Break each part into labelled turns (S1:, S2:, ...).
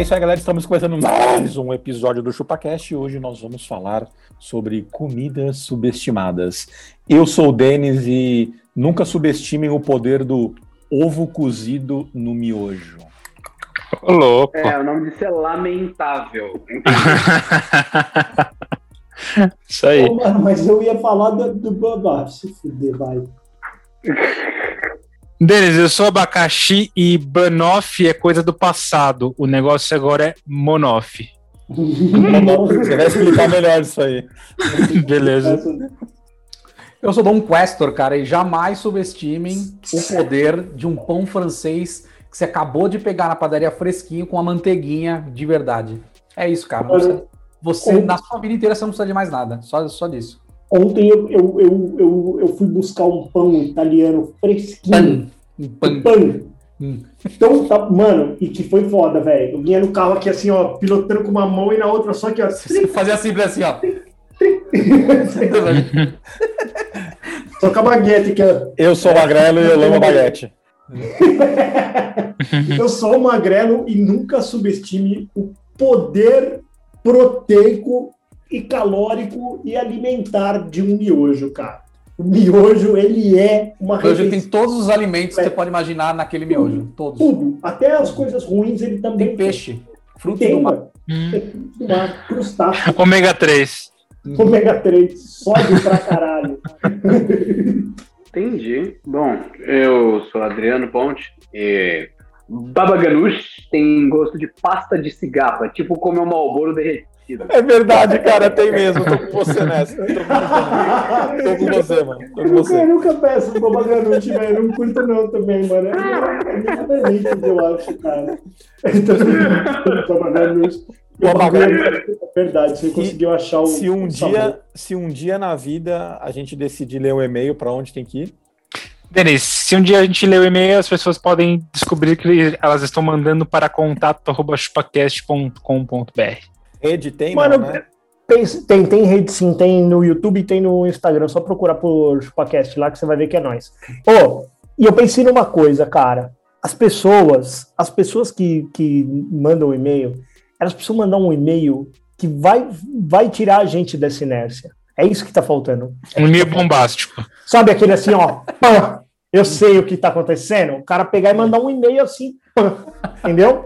S1: É isso aí, galera. Estamos começando mais um episódio do ChupaCast e hoje nós vamos falar sobre comidas subestimadas. Eu sou o Denis e nunca subestimem o poder do ovo cozido no miojo.
S2: Ô, louco.
S3: É, o nome disso é lamentável.
S2: Isso aí.
S4: Pô, mano, mas eu ia falar do, do Bambá, se fuder, vai.
S2: Denis, eu sou abacaxi e banoffee é coisa do passado. O negócio agora é monoff.
S1: Você vai explicar melhor isso aí.
S2: Beleza.
S5: Eu sou Dom Questor, cara, e jamais subestimem o poder de um pão francês que você acabou de pegar na padaria fresquinho com a manteiguinha de verdade. É isso, cara. Você, você, na sua vida inteira, você não precisa de mais nada. Só, só disso.
S4: Ontem eu, eu, eu, eu, eu fui buscar um pão italiano fresquinho.
S5: Pão. Pão.
S4: Um pão.
S5: Hum.
S4: Então, tá, mano, e que foi foda, velho. Eu vinha no carro aqui assim, ó, pilotando com uma mão e na outra só que, ó.
S5: Você fazia assim, ó.
S4: só com a baguete que é.
S1: Eu sou magrelo e eu amo baguete.
S4: eu sou magrelo e nunca subestime o poder proteico e calórico e alimentar de um miojo, cara. O miojo, ele é uma
S5: Hoje
S4: refeição-
S5: tem todos os alimentos que você pode imaginar naquele miojo. Todos.
S4: Tudo. Até as coisas ruins ele também
S5: Tem peixe, fruto
S4: Tem,
S5: do mar.
S4: Tem fruto do mar, crustáceo,
S2: Ômega 3.
S4: ômega 3, sódio pra caralho.
S3: Entendi. Bom, eu sou Adriano Ponte e Baba Ganoush tem gosto de pasta de cigarro, é tipo comer um Malboro derretido.
S1: É verdade, cara, tem mesmo. Tô com você nessa. Tô com você, tô com você mano. Tô com
S4: Eu
S1: você.
S4: nunca peço Boba Ganoush, velho. Não curto não também, mano. É muito delícia, eu acho, cara. Então, Boba Ganoush.
S1: Boba
S4: É verdade, você conseguiu achar o
S1: Se um
S4: o
S1: dia, se um dia na vida a gente decidir ler um e-mail pra onde tem que ir,
S2: Denis, se um dia a gente ler o e-mail, as pessoas podem descobrir que elas estão mandando para contato.chupacast.com.br.
S1: rede tem,
S4: Mano,
S1: não, né?
S4: Tem, tem, tem rede sim, tem no YouTube e tem no Instagram. Só procurar por ChupaCast lá que você vai ver que é nós. Ô, e eu pensei numa coisa, cara. As pessoas, as pessoas que, que mandam e-mail, elas precisam mandar um e-mail que vai, vai tirar a gente dessa inércia. É isso que tá faltando.
S2: Um e-mail bombástico.
S4: Sabe aquele assim, ó, pã, eu sei o que tá acontecendo? O cara pegar e mandar um e-mail assim, pã, entendeu?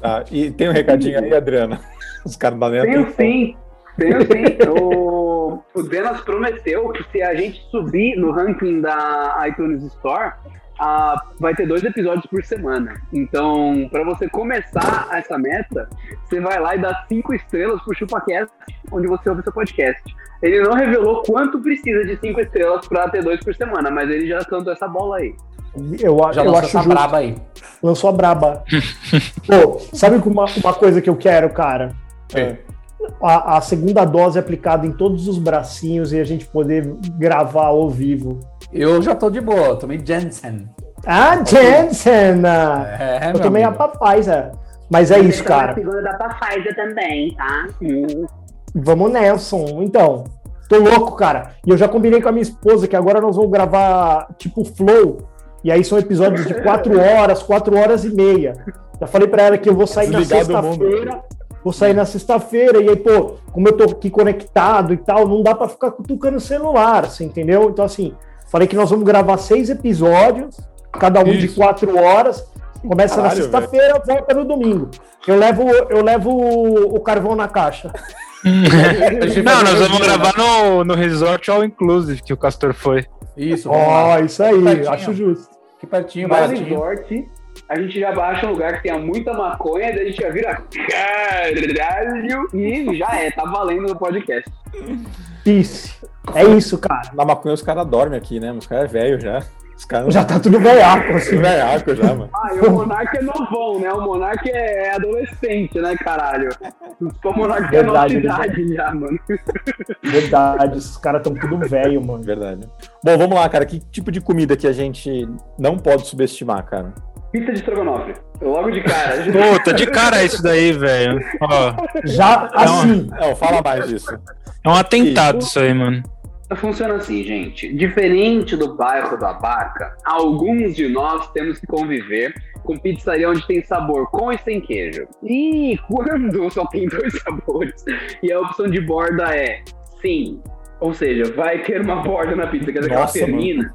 S1: Tá, e tem um recadinho aí, Adriana. Os caras da
S3: Tenho sim, tenho sim. O, o Denas prometeu que se a gente subir no ranking da iTunes Store, ah, vai ter dois episódios por semana. Então, para você começar essa meta, você vai lá e dá cinco estrelas pro ChupaCast, onde você ouve seu podcast. Ele não revelou quanto precisa de cinco estrelas para ter dois por semana, mas ele já cantou essa bola aí.
S4: Eu,
S5: Já
S4: eu
S5: lançou
S4: acho
S5: essa
S4: justo.
S5: braba aí.
S4: Lançou a braba. Pô, sabe uma, uma coisa que eu quero, cara?
S1: É.
S4: A, a segunda dose aplicada em todos os bracinhos e a gente poder gravar ao vivo.
S5: Eu já tô de boa, eu tomei Jensen.
S4: Ah, Jensen!
S5: É,
S4: eu tomei
S5: amigo.
S4: a Pfizer. Mas é isso, cara.
S3: segunda da Pfizer também, tá?
S4: Vamos, Nelson. Então, tô louco, cara. E eu já combinei com a minha esposa que agora nós vamos gravar tipo Flow. E aí são episódios de quatro horas, quatro horas e meia. Já falei pra ela que eu vou sair na sexta-feira. Vou sair na sexta-feira. E aí, pô, como eu tô aqui conectado e tal, não dá pra ficar cutucando o celular, você entendeu? Então, assim, falei que nós vamos gravar seis episódios, cada um de
S1: Isso.
S4: quatro horas. Começa na
S1: Caralho,
S4: sexta-feira, volta no domingo. Eu levo, eu levo o, o carvão na caixa.
S2: Não, nós vamos gravar no, no Resort All Inclusive, que o Castor foi.
S5: Isso,
S4: Ó,
S5: lá.
S4: isso aí, acho justo.
S5: Aqui pertinho,
S3: Mas
S5: baratinho.
S4: Peace. É isso, cara.
S1: Na maconha os caras dormem aqui, né? Os caras é velho já. Os caras
S4: Já tá tudo velhaco, assim.
S1: velhaco já, mano.
S3: Ah, e o Monark é novão, né? O Monark é adolescente, né, caralho? O Monark é nossa
S4: Verdade,
S3: idade já, mano.
S4: Verdade, esses caras tão tudo velho, mano.
S1: Verdade. Bom, vamos lá, cara. Que tipo de comida que a gente não pode subestimar, cara?
S3: Pizza de estrogonofe. Logo de cara.
S2: Puta, de cara isso daí, velho.
S4: Já assim,
S1: Não, fala mais disso.
S2: é um atentado isso aí, mano.
S3: Funciona assim, gente. Diferente do bairro da Barca, alguns de nós temos que conviver com pizzaria onde tem sabor com e sem queijo. E quando só tem dois sabores e a opção de borda é sim, ou seja, vai ter uma borda na pizza, quer dizer, aquela
S1: Nossa,
S3: termina.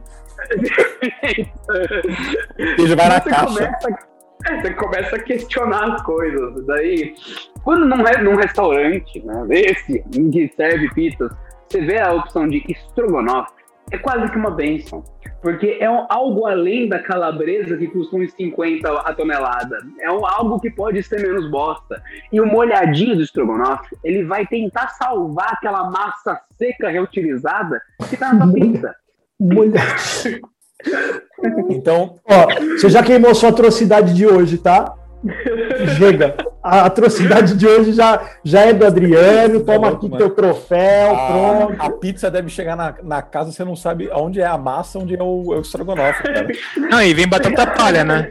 S1: Queijo vai na
S3: você
S1: caixa.
S3: Começa, é, você começa a questionar as coisas. Daí, quando num, num restaurante, né, esse, que serve pizzas, você vê a opção de estrogonofe, é quase que uma benção. Porque é um- algo além da calabresa que custa uns 50 a tonelada. É um- algo que pode ser menos bosta. E o molhadinho do estrogonofe, ele vai tentar salvar aquela massa seca reutilizada que tá na sua pizza.
S4: Mulher.
S1: Então,
S4: Ó, você já queimou sua atrocidade de hoje, tá? Chega. A atrocidade de hoje já, já é do Adriano. Toma
S1: louco,
S4: aqui
S1: mano.
S4: teu troféu,
S1: a,
S4: pronto.
S1: a pizza deve chegar na, na casa, você não sabe onde é a massa, onde é o, é o estrogonofe, cara.
S2: Não, e vem batata palha, né?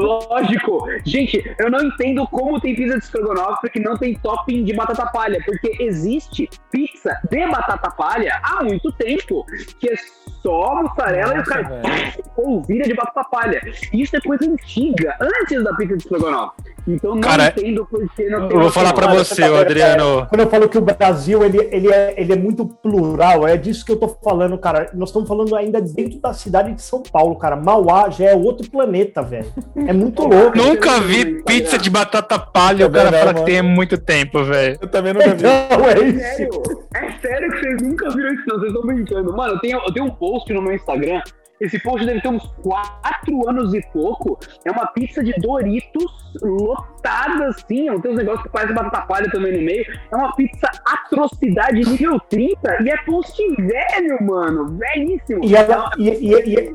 S3: Lógico. Gente, eu não entendo como tem pizza de estrogonofe que não tem topping de batata palha, porque existe pizza de batata palha há muito tempo, que é só mussarela e o
S1: Nossa,
S3: cara polvilha de batata palha. Isso é coisa antiga, antes da pizza de estrogonofe. Então não
S2: Cara,
S3: entendo por que não tem
S2: Eu vou falar pra
S4: Olha,
S2: você,
S4: tá-
S2: Adriano.
S4: Quando eu falo que o Brasil ele, ele, é, ele é muito plural, é disso que eu tô falando, cara. Nós estamos falando ainda dentro da cidade de São Paulo, cara. Mauá já é outro planeta, velho. É muito louco.
S2: Nunca vi pizza de batata palha. O cara
S1: não,
S2: fala que tem há muito tempo, velho.
S1: Eu também nunca vi.
S4: Então, é isso.
S3: Sério? É sério que vocês nunca viram isso, não? Vocês estão brincando. Mano, eu tenho, eu tenho um post no meu Instagram. Esse post deve ter uns 4 anos e pouco. É uma pizza de Doritos lotada assim. Tem uns negócios que parecem batata palha também no meio. É uma pizza atrocidade nível 30. E é post velho, mano. Velhíssimo.
S4: E, ela, e, e- e-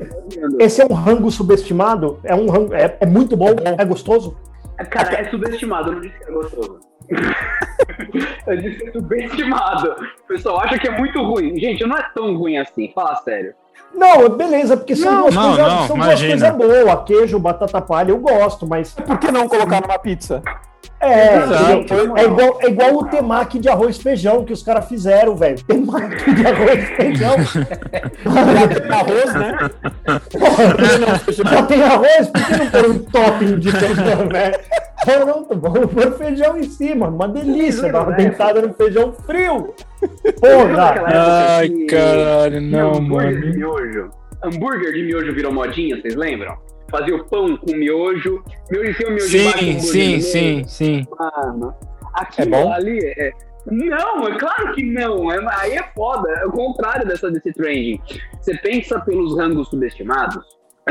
S4: esse é um rango subestimado? É um rango, é, é muito bom, é gostoso?
S3: Cara, é subestimado. Eu não disse que é gostoso. eu disse que é subestimado. O pessoal acha que é muito ruim. Gente, não é tão ruim assim. Fala sério.
S4: Não, beleza, porque são
S2: Não,
S4: duas
S2: não,
S4: coisas,
S2: não,
S4: são duas coisas boas. Queijo, batata palha, eu gosto, mas
S1: Por que não colocar numa pizza?
S4: É,
S2: Exato.
S4: entendeu? é, igual, é igual o temaki de arroz e feijão que os caras fizeram, velho. Temaki de arroz e feijão.
S1: Já tem arroz, né?
S4: Porra, já tem arroz, por que não pôr um topping de feijão, né? Não, não, vamos pôr feijão em cima, uma delícia, dar uma dentada no feijão frio. Porra!
S2: Ai, caralho, não,
S3: hambúrguer
S2: mano.
S3: de miojo. Hambúrguer de miojo virou modinha, vocês lembram? Fazia o pão com miojo. Miojo em cima, miojo embaixo,
S2: Sim,
S3: hambúrguer
S2: sim,
S3: no meio.
S2: sim, sim.
S3: Mano, aquilo
S1: É bom?
S3: ali é. Não, é claro que não. É, aí é foda. É o contrário dessa, desse trending. Você pensa pelos rangos subestimados,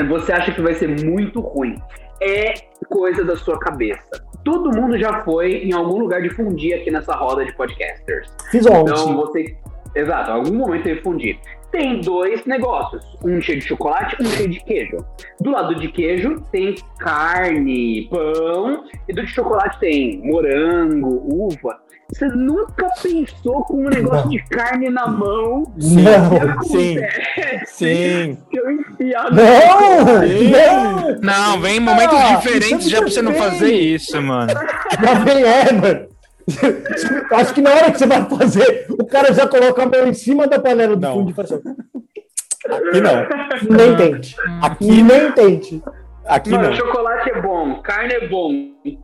S3: você acha que vai ser muito ruim. É coisa da sua cabeça. Todo mundo já foi em algum lugar de fundir aqui nessa roda de podcasters.
S4: Fiz ontem.
S3: Então você. Exato, em algum momento teve fundir. Tem dois negócios, um cheio de chocolate um cheio de queijo. Do lado de queijo tem carne, pão, e do de chocolate tem morango, uva. Você nunca pensou com um negócio
S4: Não.
S3: de carne na mão?
S4: Não,
S1: Sim, sim.
S3: Que eu enfiava.
S4: não, não,
S2: Não, vem em momentos
S4: Ah,
S2: diferentes
S4: é
S2: já pra você não fazer isso, mano.
S4: já vem, é, mano. Acho que na hora que você vai fazer, o cara já coloca a mão em cima da panela do
S1: Não.
S4: fundo e faz assim.
S1: Aqui não.
S4: Nem tente.
S1: Aqui,
S4: Nem tente.
S1: aqui
S3: Mano,
S1: não.
S3: chocolate é bom, carne é bom.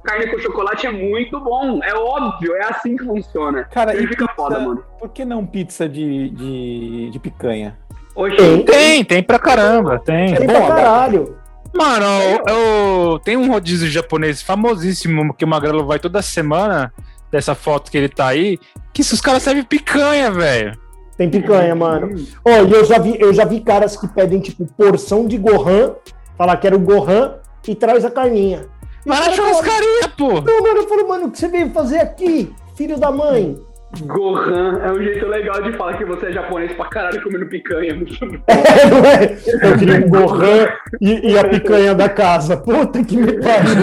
S3: Carne com chocolate é muito bom. É óbvio, é assim que funciona.
S1: Cara,
S3: Ele
S1: e
S3: fica
S1: pizza-
S3: foda, mano.
S1: Por que não pizza de, de, de picanha?
S3: Oxi,
S4: Tem.
S2: Tem, tem pra caramba, tem.
S4: Tem pra caralho.
S2: Mano, eu, eu- tem um rodízio japonês famosíssimo que o Magrelo vai toda semana, dessa foto que ele tá aí, que se os caras servem picanha, velho.
S4: Tem picanha, mano. Ó, e eu já vi, eu já vi caras que pedem, tipo, porção de Gohan, falar que era o Gohan e traz a carninha. O
S2: na churrascaria, pô.
S4: Não, mano, eu falo, mano, o que você veio fazer aqui, filho da mãe?
S3: Gohan é um jeito legal de falar que você é japonês pra caralho comendo picanha. Muito bom.
S4: É, não é? Eu queria um Gohan e, e a picanha da casa. Puta que me pariu.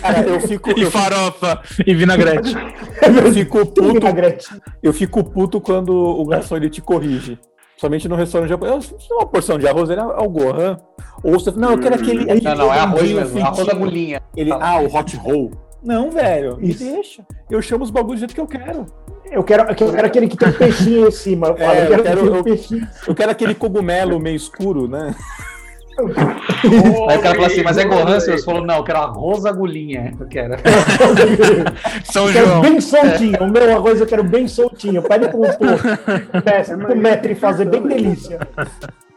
S1: Cara, eu fico,
S2: E
S1: eu,
S2: farofa e vinagrete.
S1: eu fico puto,
S4: Vinagrete.
S1: eu fico puto quando o garçom ele te corrige. Somente no restaurante japonês. "Eu- Uma porção de arroz ele é o Gohan. Ou você não, eu quero aquele. aquele
S5: Não, não, é arroz mesmo. Arroz da
S1: fritinho."
S5: agulhinha.
S1: Ele, ah, o hot roll. Não, velho, me
S4: Isso.
S1: deixa. Eu chamo os bagulhos do jeito que eu quero.
S4: Eu quero, eu quero aquele que tem peixinho em cima.
S1: É,
S4: eu quero,
S1: eu quero-
S4: aquele
S1: eu-
S4: peixinho.
S1: Eu quero aquele cogumelo meio escuro, né?
S5: Aí o cara fala assim, mas é Gohan? Você falou, não, eu quero arroz agulhinha. Eu quero.
S2: São
S4: Eu quero
S2: João.
S4: bem soltinho. O meu arroz eu quero bem soltinho. Pede pro, pro, pro Metri fazer bem delícia.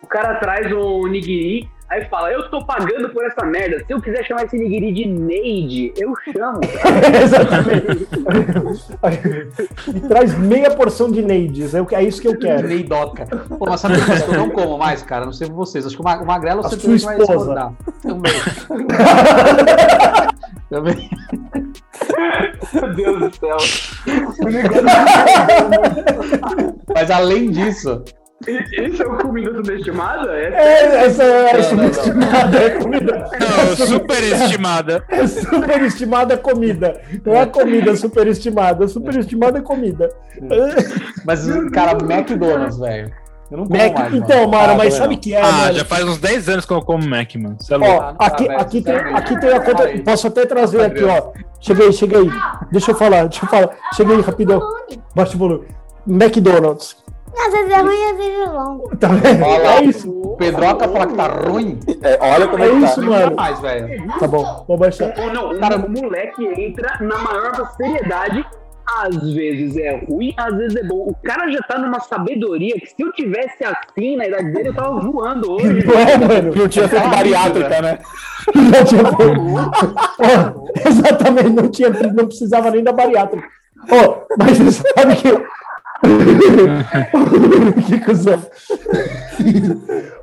S3: O cara traz um nigiri, aí fala, eu tô pagando por essa merda. Se eu quiser chamar esse nigiri de Neide, eu chamo.
S4: Exatamente. E traz meia porção de neides. É, é isso que eu quero.
S5: Neidoca. Pô, mas sabe que eu não como mais, cara? Não sei vocês. Acho que o Ma- o Magrelo
S4: A
S5: você
S4: sua
S5: vai
S4: esposa.
S5: discordar. Também. Também.
S3: Meu Deus do céu.
S5: Mas além disso,
S3: Isso é o comida subestimada? É
S4: É, essa é
S5: Não, não,
S4: subestimada é comida.
S2: Não, superestimada.
S4: É superestimada comida. Não é comida superestimada. Superestimada é comida.
S5: mas, cara, McDonald's, velho. Eu não como
S4: Mac,
S5: mais.
S4: então,
S5: mano.
S4: Mara,
S5: Ah,
S4: mas sabe
S5: não.
S4: que é,
S2: Ah,
S4: mano?
S2: já faz uns 10 anos que eu como Mac, mano. Você é louco.
S4: Ó, aqui, aqui, tem, aqui tem a conta. Posso até trazer aqui, ó. Cheguei, cheguei. Deixa eu falar, deixa eu falar. Cheguei rapidão. Baixa o volume. McDonald's.
S6: Às vezes é ruim, às vezes é bom.
S4: Tá vendo?
S5: Olha lá,
S4: É isso.
S5: O Pedroca fala que tá ruim.
S1: É, olha como
S4: É
S1: é que tá.
S4: isso,
S5: Não
S4: mano.
S5: mais, velho.
S4: Tá bom, vou baixar.
S3: Ou não,
S5: Cara,
S3: moleque entra na maior seriedade. Às vezes é ruim, às vezes é bom. O cara já tá numa sabedoria que se eu tivesse assim na idade dele, eu tava voando hoje.
S4: Não é, mano?
S1: Não tinha feito
S5: isso,
S1: bariátrica, né?
S4: Não tinha... Ó, exatamente, não, tinha, não precisava nem da bariátrica. Ó, mas você sabe que. que cuzão.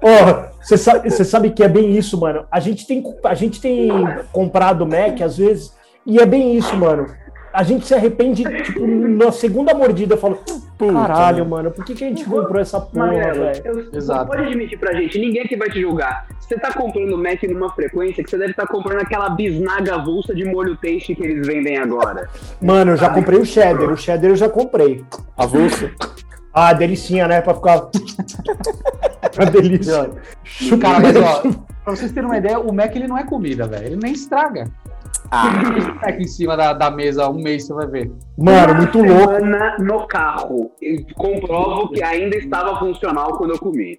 S4: Ó, você sabe, você sabe que é bem isso, mano. A gente tem, a gente tem comprado Mac às vezes, e é bem isso, mano. A gente se arrepende, tipo, na segunda mordida, eu falo, caralho, mano, por que, que a gente comprou essa porra, velho?
S5: Exato.
S3: pode admitir pra gente, ninguém aqui vai te julgar. Você tá comprando Mac numa frequência que você deve estar comprando aquela bisnaga avulsa de molho taste que eles vendem agora.
S4: Mano, eu já comprei o cheddar, o cheddar eu já comprei.
S1: Avulso.
S4: Ah, delicinha, né? Pra ficar. Uma delícia.
S5: Cara, mas ó, pra vocês terem uma ideia, o Mac ele não é comida, velho. Ele nem estraga.
S1: Ah,
S5: Mac em cima da, da mesa um mês, você vai ver.
S4: Mano, muito louco.
S3: Semana no carro. E comprovo que ainda estava funcional quando eu comi.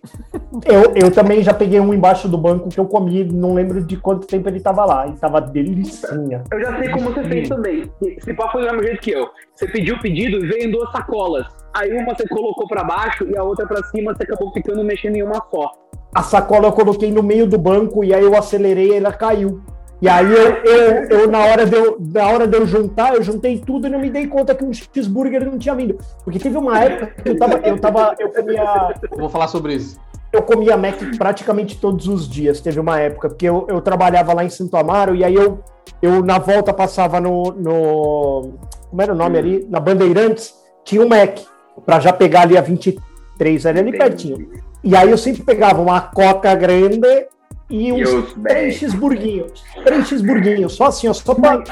S4: Eu, eu também já peguei um embaixo do banco que eu comi, não lembro de quanto tempo ele tava lá. E tava delicinha.
S3: Eu já sei como você fez também. Esse papo foi do mesmo jeito que eu. Você pediu o pedido e veio em duas sacolas. Aí uma você colocou pra baixo e a outra pra cima, você acabou ficando mexendo em uma só.
S4: A sacola eu coloquei no meio do banco e aí eu acelerei e ela caiu. E aí eu, eu, eu, na, hora de eu, na hora de eu juntar, eu juntei tudo e não me dei conta que um cheeseburger não tinha vindo. Porque teve uma época que eu tava, eu tava, eu comia,
S5: Eu vou falar sobre isso.
S4: eu comia Mac praticamente todos os dias. Teve uma época, porque eu, eu trabalhava lá em Santo Amaro e aí eu, eu na volta passava no, no. Como era o nome ali? Na Bandeirantes, tinha um Mac, pra já pegar ali a 23, era ali pertinho. E aí eu sempre pegava uma coca grande e uns
S3: os
S4: três cheeseburguinhos. Três cheeseburguinhos, só assim, ó, só pra.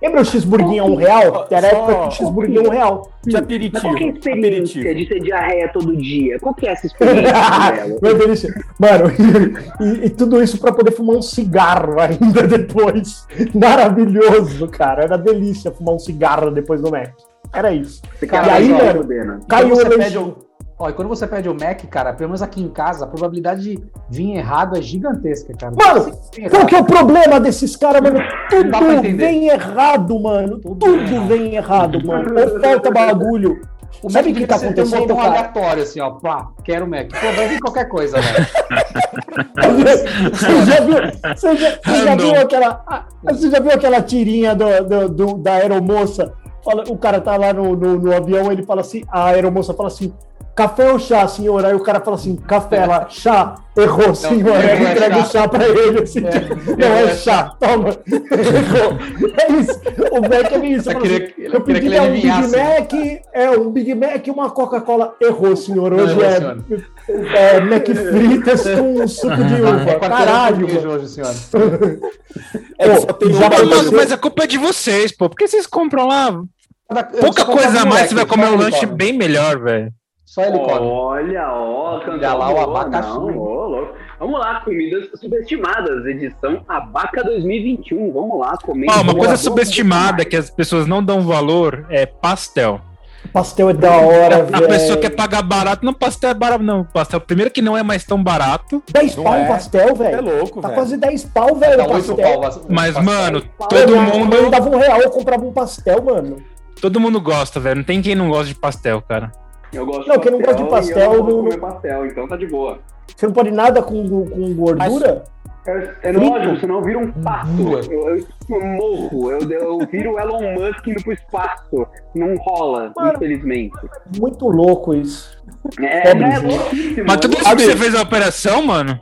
S4: Lembra o cheeseburguinho a um real? Era a época que o cheeseburguinho é um real.
S1: de
S3: Mas
S1: aperitivo.
S3: qual que é a experiência
S1: aperitivo.
S3: de ter diarreia todo dia? Qual que é essa experiência?
S4: Meu delícia. Mano, e, e tudo isso pra poder fumar um cigarro ainda depois. Maravilhoso, cara. Era delícia fumar um cigarro depois do Mac. Era isso.
S5: Cara,
S4: e aí, mano, caiu
S5: Quando
S4: o
S5: você pede
S4: leite.
S5: O, ó, e quando você pede o Mac, cara, pelo menos aqui em casa, a probabilidade de vir errado é gigantesca, cara.
S4: Mano, Qual que é o problema desses caras, mano? Tudo vem errado, mano. Tudo vem errado, mano. Ou falta bagulho.
S5: O
S4: Sabe o que tá
S5: tem um
S4: acontecendo,
S5: botão
S4: cara?
S5: aleatório, assim, ó. Pá, quero Mac. Pô, vai vir qualquer coisa, velho.
S4: Você já viu, você já, você já viu aquela, ah, você já viu aquela tirinha do, do- do- da aeromoça? Fala, o cara tá lá no, no, no avião, ele fala assim, a aeromoça fala assim, café ou chá, senhor? Aí o cara fala assim, café, ela, chá, errou, senhor. Aí
S5: errou, é
S4: entrega o
S5: chá.
S4: pra ele, assim, não, é chá, toma, errou. É isso, o Mac é isso.
S5: Eu queria-
S4: assim,
S5: eu
S4: pedi
S5: que ele
S4: um Big
S5: adivinhasse.
S4: Mac, é, um Big Mac e uma Coca-Cola, errou, senhor,
S5: Não,
S4: hoje
S5: errou,
S4: é, é Mac fritas com suco de
S5: É
S4: uva, caralho,
S5: hoje, senhora.
S1: É
S4: Pô, já
S2: mas, mas a culpa é de vocês, pô. Por que vocês compram lá? Pouca coisa a mais, você vai comer um lanche bem melhor, velho.
S5: Só ele come.
S3: Olha, ó,
S5: Olha lá o abacaxi.
S3: não, louco. Vamos lá, comidas subestimadas, edição Abaca 2021. Vamos lá, comendo.
S2: Ó, uma coisa subestimada que as pessoas não dão valor é pastel.
S4: Pastel é da hora,
S2: A
S4: velho.
S2: pessoa quer pagar barato, não, pastel é barato, não. Pastel, primeiro que não é mais tão barato,
S4: 10
S1: Não
S4: pau
S1: é.
S4: o pastel,
S1: É
S4: velho.
S1: louco,
S4: Tá
S1: velho.
S4: quase 10 pau, velho, o pastel.
S5: pau,
S2: mas,
S5: pastel.
S2: mano,
S3: Todo
S2: mundo,
S4: mãe dava um real, eu comprava um pastel, mano.
S2: todo mundo gosta, velho. Não tem quem não gosta de pastel, cara.
S3: Eu gosto
S4: Não, quem não gosta de pastel,
S3: eu não
S4: não-
S3: vou comer pastel, então tá de boa.
S4: Você não pode nada com, com gordura?
S3: É, é lógico, senão vira um pato.
S5: Rua.
S3: Eu, eu- eu morro, eu, eu viro o Elon Musk indo pro espaço. Não rola,
S4: Mano.
S3: infelizmente.
S4: Muito louco isso.
S3: É, é
S4: gente.
S3: louquíssimo.
S2: Mas
S3: é
S2: tudo isso
S3: louco.
S2: que você fez a operação, mano?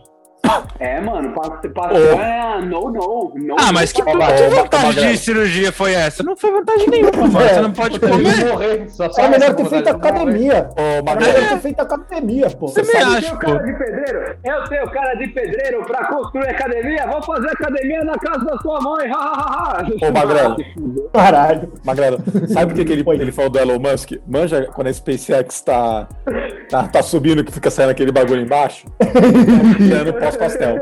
S3: É, mano, pa- pastel é no, no. no
S2: Ah, mas que, que vantagem de cirurgia foi essa? Não foi vantagem nenhuma, mano.
S4: É.
S2: Você não pode comer.
S5: morrer. Só- só
S4: Era melhor ter feito academia.
S1: Ô,
S4: Era
S1: Magrelo,
S4: melhor ter feito academia, pô.
S2: Você me
S3: Eu
S2: acha,
S3: tenho
S2: pô.
S3: cara de pedreiro, eu tenho cara de pedreiro pra construir academia, vou fazer academia na casa da sua mãe, ha, ha, ha, ha.
S1: Ô, Magrelo.
S4: Caralho.
S1: Magrelo, sabe por que, que ele, ele falou do Elon Musk? Manja quando a SpaceX tá, tá, tá subindo que fica saindo aquele bagulho embaixo? Dando pós-pastel.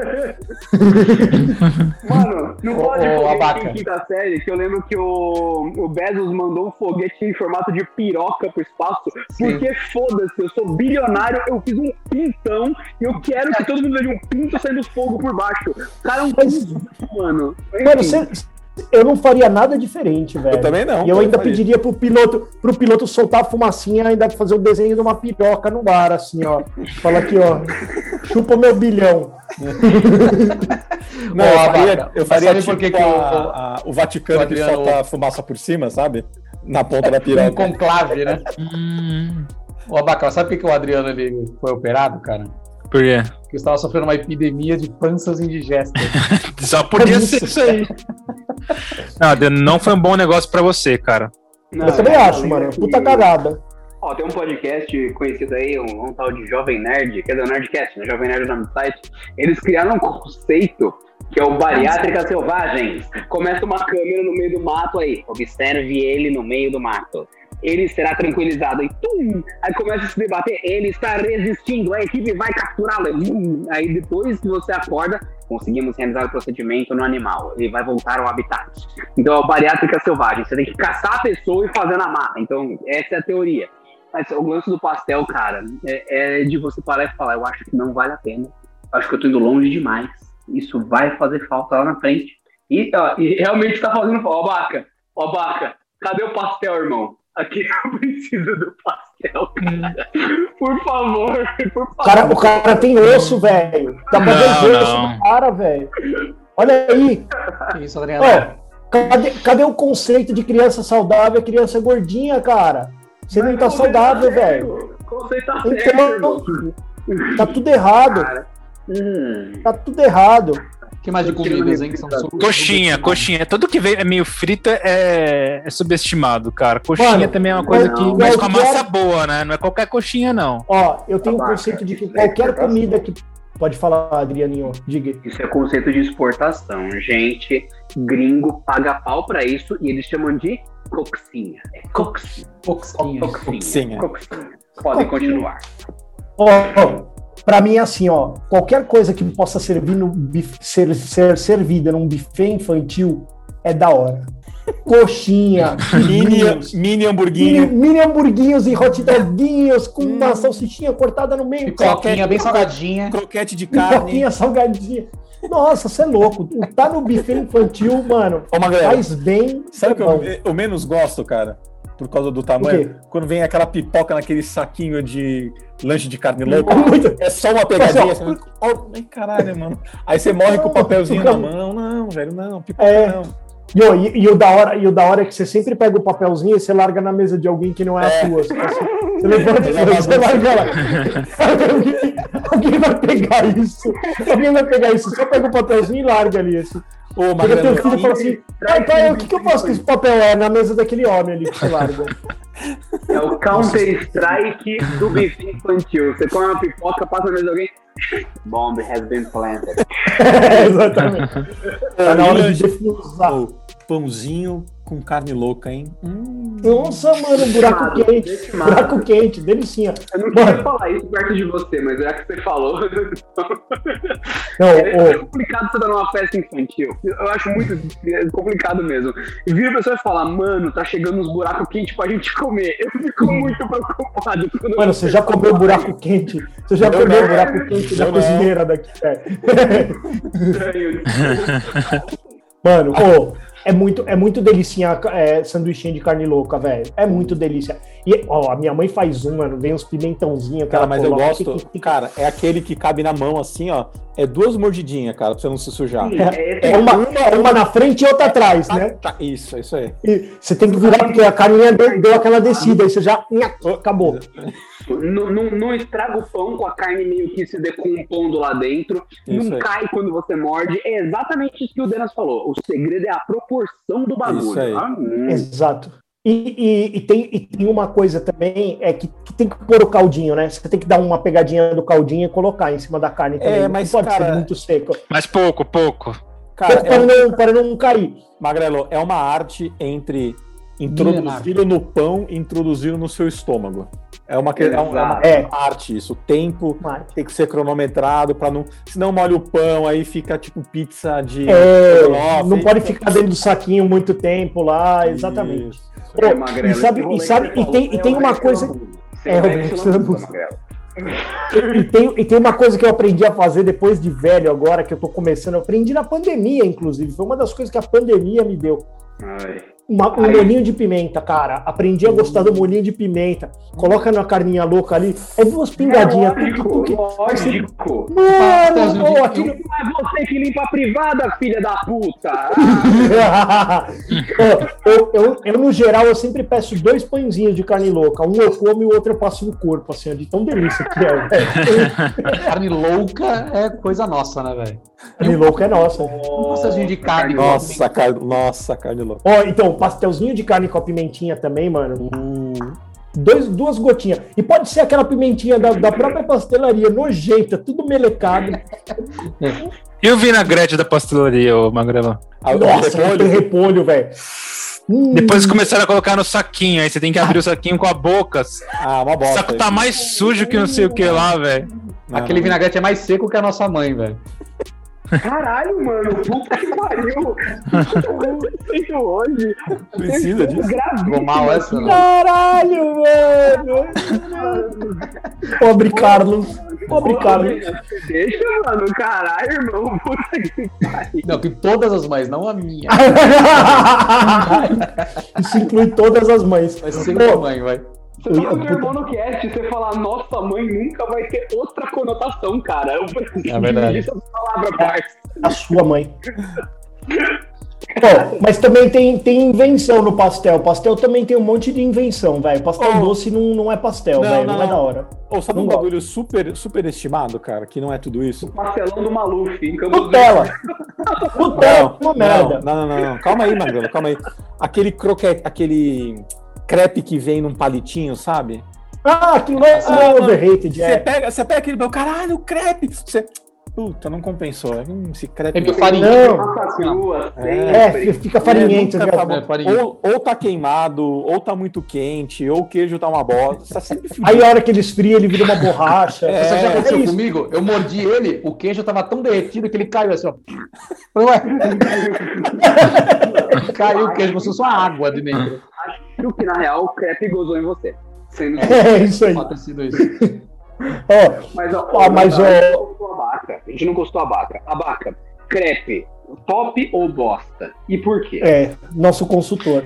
S3: Mano, não pode
S5: ô,
S3: foguete em quinta série, que eu lembro que o, o Bezos mandou um foguete em formato de piroca pro espaço,
S5: Sim.
S3: porque foda-se, eu sou bilionário, eu fiz um pintão e eu quero que todo mundo veja um pinto saindo fogo por baixo. O cara é um
S4: Mas-
S3: pinto, mano.
S4: Mano,
S3: Enfim.
S4: você- eu não faria nada diferente, velho.
S1: Eu também não.
S4: E eu ainda
S1: faria.
S4: pediria pro piloto, pro piloto soltar a fumacinha e ainda fazer o desenho de uma piroca no ar, assim, ó. Fala aqui, ó. Chupa o meu bilhão.
S1: Não,
S5: Ô,
S1: eu faria, eu faria
S5: sabe
S1: tipo
S5: por que que
S1: a-
S5: o-
S1: a- o Vaticano
S5: o Adriano-
S1: que solta fumaça por cima, sabe? Na ponta da
S5: Um
S1: piroca.
S5: conclave, né?
S2: Hum,
S5: Ô, Abaca, sabe por que o Adriano ele foi operado, cara?
S2: por quê?
S5: Porque estava sofrendo uma epidemia de panças indigestas.
S2: Só podia ser isso aí. Não, Adriano, não foi um bom negócio pra você, cara.
S3: Não,
S4: eu também acho, mano.
S3: que-
S4: Puta cagada.
S3: Ó, tem um podcast conhecido aí, um, um tal de Jovem Nerd, que é do Nerdcast, né? Jovem Nerd é o nome do site. Eles criaram um conceito que é o Bariátrica Selvagens. Começa uma câmera no meio do mato aí, observe ele no meio do mato. Ele será tranquilizado e tum! Aí começa a se debater, ele está resistindo, a equipe vai capturá-lo. Aí depois que você acorda, conseguimos realizar o procedimento no animal. Ele vai voltar ao habitat. Então é o bariátrica selvagem. Você tem que caçar a pessoa e fazer na mata. Então, essa é a teoria. Mas o lance do pastel, cara, é, é de você parar e falar, eu acho que não vale a pena. Eu acho que eu tô indo longe demais. Isso vai fazer falta lá na frente. E, ó, e realmente tá fazendo falta. Ó, Baca, ó, Baca, cadê o pastel, irmão? Aqui eu preciso do pastel, cara. Por favor, por favor.
S4: cara, o cara tem osso, velho. Dá pra ver
S2: Não,
S4: os ossos
S2: não.
S4: do cara, velho. Olha aí.
S5: Que isso, Adriano?
S4: Ó, cadê, cadê o conceito de criança saudável e criança gordinha, cara? Você não tá saudável, velho.
S3: Conceito tá
S4: Então-
S3: certo.
S4: Tá tudo errado.
S3: Cara. Hum.
S4: Tá tudo errado.
S5: O que mais de comidas, hein? Que são
S2: Coxinha, coxinha. Tudo que vem é meio frita é, é subestimado, cara. Coxinha
S4: Mano,
S2: também é uma coisa
S3: não,
S2: que. Mas com a massa boa, né? Não é qualquer coxinha, não.
S4: Ó, eu tenho um
S3: Abaca.
S4: conceito de que qualquer comida que. Pode falar, Adrianinho, diga.
S3: Isso é conceito de exportação. Gente, gringo paga pau pra isso e eles chamam de coxinha. É coxinha.
S5: Coxinha.
S1: Coxinha.
S3: Coxinha. Podem continuar.
S4: Ó, ó, pra mim é assim, ó. Qualquer coisa que possa servir no ser, ser servida num buffet infantil é da hora. Coxinha,
S1: Mini, mini
S4: mini,
S1: hamburguinho.
S4: mini hamburguinhos e hot doguinhos com uma salsichinha cortada no meio.
S5: Pipoquinha bem salgadinha.
S1: Croquete de carne.
S4: Pipoquinha salgadinha. Nossa, você é louco. Tá no buffet infantil, mano.
S1: Ô, Magrelo,
S4: Faz bem.
S1: sabe o
S4: é
S1: que
S4: bom.
S1: eu, eu menos gosto, cara? Por causa do
S4: O
S1: tamanho? Quando vem aquela pipoca naquele saquinho de lanche de carne louca.
S4: Muito-
S1: É só uma pegadinha.
S4: Ó,
S1: assim, ó, ai, caralho, mano. Aí você morre com o papelzinho na mão. Não, velho, não. Pipoca
S4: É.
S1: não.
S4: E, ó, e- e o da hora, e o da hora é que você sempre pega o papelzinho e você larga na mesa de alguém que não é, a sua. Você, assim, você levanta e você larga lá. alguém, alguém vai pegar isso. Alguém vai pegar isso. Só pega o papelzinho e larga ali. Assim.
S1: Ô,
S4: Chega teu filho e fala assim: pai, pai, o que, que eu faço com esse papel? É na mesa daquele homem ali que você larga.
S3: É o Counter-Strike do bife infantil. Você come uma pipoca, passa na mesa de alguém. Bomb has been planted.
S4: É, exatamente. Tá na hora de defusar.
S1: Ô, pãozinho com carne louca, hein? Hum.
S4: Nossa, mano, buraco quente. Buraco quente, delicinha.
S3: Eu não queria falar isso perto de você, mas já que você falou.
S4: Não,
S3: É
S4: ô,
S3: complicado você estar numa festa infantil. Eu acho muito complicado mesmo. E vira a pessoa e fala, mano, tá chegando uns buracos quentes pra gente comer. Eu fico muito preocupado.
S4: Mano, você já comeu buraco quente? Você já
S1: Eu
S4: comeu
S1: não.
S4: buraco quente da cozinheira daqui? É.
S3: estranho.
S4: Mano, ô, é muito, é muito delicinha é, de carne louca, velho. É muito delícia. E, ó, a minha mãe faz um, mano, vem uns pimentãozinhos
S1: Cara, mas eu
S4: coloca,
S1: gosto.
S4: que- que-
S1: Cara, é aquele que cabe na mão assim, ó. É duas mordidinhas, cara, pra você não se sujar.
S4: É, é uma, é uma na frente e outra atrás, né?
S1: Tá, isso, é isso aí.
S4: E você tem que virar porque a carninha deu, deu aquela descida, aí você já. Acabou.
S3: Não, não, não estraga o pão com a carne meio que se decompondo lá dentro.
S1: Isso
S3: não
S1: aí.
S3: cai quando você morde. É exatamente isso que o Denas falou. O segredo é a proporção do bagulho.
S1: Isso aí.
S3: Ah, hum.
S4: Exato. E, e- e tem, e tem uma coisa também, é que, que tem que pôr o caldinho, né? Você tem que dar uma pegadinha do caldinho e colocar em cima da carne também.
S1: É,
S4: Não
S1: mas,
S4: pode
S1: cara,
S4: ser muito seco.
S2: Mas pouco, pouco.
S1: Cara,
S4: para,
S1: é um-
S4: não, para não cair.
S1: Magrelo, é uma arte entre introduzir no pão e introduzir no seu estômago. É uma, que- é uma, é uma
S4: É.
S1: arte isso. O tempo tem que ser cronometrado para não. Senão molha o pão, aí fica tipo pizza de.
S4: É, não pode
S1: fica-
S4: ficar dentro do saquinho muito tempo lá, exatamente.
S1: Isso.
S4: Pô,
S3: É, Magrelo,
S4: e sabe, e, sabe, e tem, e tem
S3: é
S4: uma coisa. É,
S3: Lambu. Magrelo.
S4: E tem, e tem uma coisa que eu aprendi a fazer depois de velho agora, que eu tô começando. Eu aprendi na pandemia, inclusive. Foi uma das coisas que a pandemia me deu.
S3: Ai.
S4: Uma- um molinho de pimenta, cara. Aprendi a gostar do molinho de pimenta. Coloca na carninha louca ali. É duas pingadinhas. tuque,
S3: Lógico,
S4: tuque.
S3: lógico.
S4: Mano, ô, aquilo,
S3: Não é você que limpa a privada, filha da puta. Ah,
S4: eu, eu, eu, no geral, eu sempre peço dois pãezinhos de carne louca. Um eu como e o outro eu passo no corpo, assim, de tão delícia que é.
S5: Carne louca é coisa nossa, né, velho?
S4: Carne louca é nossa.
S5: Um pastelzinho de carne.
S1: Nossa, carne, nossa, carne louca.
S4: Ó, então, pastelzinho de carne com a pimentinha também, mano. Dois, duas gotinhas. E pode ser aquela pimentinha da, da própria pastelaria, nojenta, tudo melecado.
S2: E o vinagrete da pastelaria, ô Magrela?
S1: Ah, o
S4: Nossa,
S1: repolho,
S4: repolho, velho. Hum,
S2: Depois começaram a colocar no saquinho, aí você tem que abrir o saquinho com a boca.
S1: ah, uma
S2: O
S1: bosta.
S2: saco tá mais sujo que não sei o que lá, velho.
S5: Aquele vinagrete é mais seco que a nossa mãe, velho.
S3: Caralho, mano. Puta que pariu. Feito hoje.
S1: Precisa disso.
S5: Ficou mal essa, não?
S4: Caralho, mano. Pobre Carlos. Pobre Carlos.
S3: Deixa, mano. Caralho, irmão. Puta que pariu.
S5: Não, que todas as mães, não a minha.
S4: Isso inclui todas as mães.
S5: Vai ser a mãe, vai.
S3: Você tá com meu irmão no cast, você falar nossa mãe nunca vai ter outra conotação, cara. Eu preciso
S5: É verdade.
S3: palavra, parça.
S4: A sua mãe. Pô, mas também tem, tem invenção no pastel. Pastel também tem um monte de invenção, velho. Pastel
S1: Oh.
S4: doce não, não é pastel,
S1: Não,
S4: velho.
S1: não,
S4: Não, é
S1: não.
S4: da hora.
S1: Ô, sabe
S4: Não
S1: um
S4: gosto.
S1: bagulho super, super estimado, cara, que não é tudo isso?
S3: Pastelão do Maluf. em Campos
S4: Nutella. Nutella é uma merda.
S1: não, não, não, não. Calma aí, Magrelo, calma aí. Aquele croquete, aquele crepe que vem num palitinho, sabe?
S4: Ah, aquilo lá
S1: Ah,
S4: é overrated.
S1: Você
S4: É.
S1: pega, você pega aquele, caralho, crepe. Você, puta, não compensou. Hum, esse crepe.
S5: É
S3: Sul.
S5: farinha.
S3: Crua,
S4: É, fica farinhento.
S1: É, tá
S5: É,
S1: ou, ou tá queimado, ou tá muito quente, ou o queijo tá uma bosta. Tá.
S4: Aí a hora que ele esfria, ele vira uma borracha.
S1: É,
S5: Sabe o que aconteceu
S4: isso.
S5: comigo? Eu mordi ele, o queijo tava tão derretido que ele caiu assim, ó. Ué. caiu o queijo, como se fosse uma água de dentro.
S3: Que, na real, o crepe gozou em você. Sendo
S4: É isso aí.
S5: Pode ter sido isso.
S4: Ó,
S3: Mas, ó,
S4: Ah, mas,
S3: a
S4: ó-
S3: gente não gostou abaca. A gente não gostou abaca. Abaca, crepe, top ou bosta? E por quê?
S4: é, nosso consultor.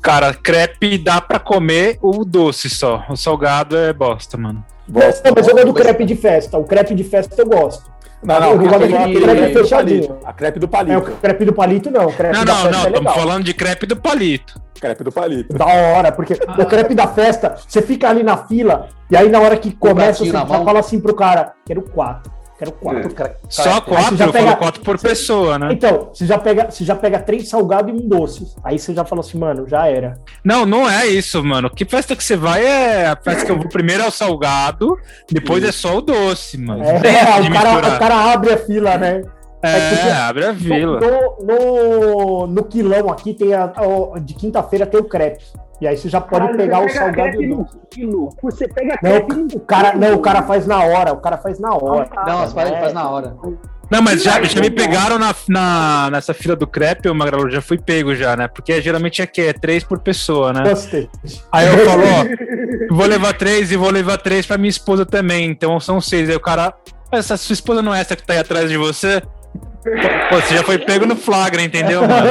S2: Cara, crepe dá pra comer o doce só. O salgado é bosta, mano.
S4: Não, mas eu gosto do crepe de festa. O crepe de festa eu gosto.
S1: Não,
S4: Eu
S1: não,
S4: não gosto
S1: aquele-
S4: daquele
S1: aquele
S4: crepe
S1: crepe do
S4: fechadinho.
S1: palito. A crepe do
S4: É, o
S1: palito.
S4: crepe do palito não, crepe
S2: Não,
S4: da
S2: não,
S4: festa
S2: não,
S4: é
S2: estamos
S4: legal.
S2: falando de crepe do palito.
S1: Crepe do palito.
S4: Da hora, porque o crepe da festa, você fica ali na fila, e aí na hora que começa, você já
S5: mão.
S4: fala assim pro cara, quero quatro, quero quatro.
S5: Cara,
S2: Só
S5: cara,
S4: você
S2: quatro,
S4: já
S2: eu
S4: pega-
S2: falo quatro por pessoa, né?
S4: Então, você já pega, você já pega três salgados e um doce. Aí você já fala assim, mano, já era.
S2: Não, não é isso, mano. Que festa que você vai é a festa que eu vou primeiro é o salgado, depois é só o doce, mano.
S4: É,
S2: de
S4: o, cara, o cara abre a fila, né?
S2: É,
S4: porque-
S2: abre a vila.
S4: No, no, no quilão aqui tem a, a- de quinta-feira tem o crepe. E aí você já pode
S3: Caralho,
S4: pegar
S3: você
S4: o salgado
S3: crepe
S4: e o
S3: no
S4: doce.
S3: quilo. Você pega
S4: Não, o cara, não, o cara faz na hora, o cara faz na hora.
S5: Não, você faz,
S4: É.
S5: faz na hora.
S2: Não, mas já, já me pegaram na, na- nessa fila do crepe, o Magrelo, já fui pego já, né? Porque geralmente é que é três por pessoa, né?
S4: Gostei.
S2: Aí eu falo, ó, vou levar três e vou levar três pra minha esposa também, então são seis. Aí o cara, essa sua esposa não é essa que tá aí atrás de você? Pô, você já foi pego no flagra, entendeu, mano?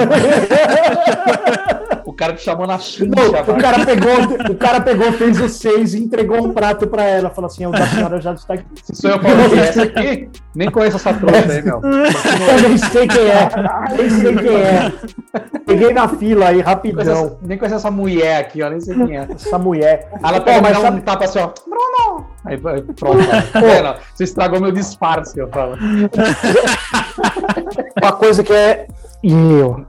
S5: O cara te chamou na chincha,
S4: o cara pegou, o cara pegou, fez os seis e entregou um prato pra ela. Falou assim: o da senhora já está aqui.
S5: Se sou eu falando assim, essa aqui, nem conheço essa trouxa aí, meu.
S4: Eu nem sei quem é. Nem sei quem é. Peguei na fila aí,
S5: Nem conheço
S4: rapidão.
S5: Nem conheço essa mulher aqui, ó, nem sei quem é.
S4: Essa mulher.
S5: Ela
S4: Pô, mas
S5: mas
S4: sabe-
S5: um tapa assim, ó. Bruno! Aí pronto. Vendo? Você estragou meu disfarce, eu falo.
S4: Uma coisa que é. Eu.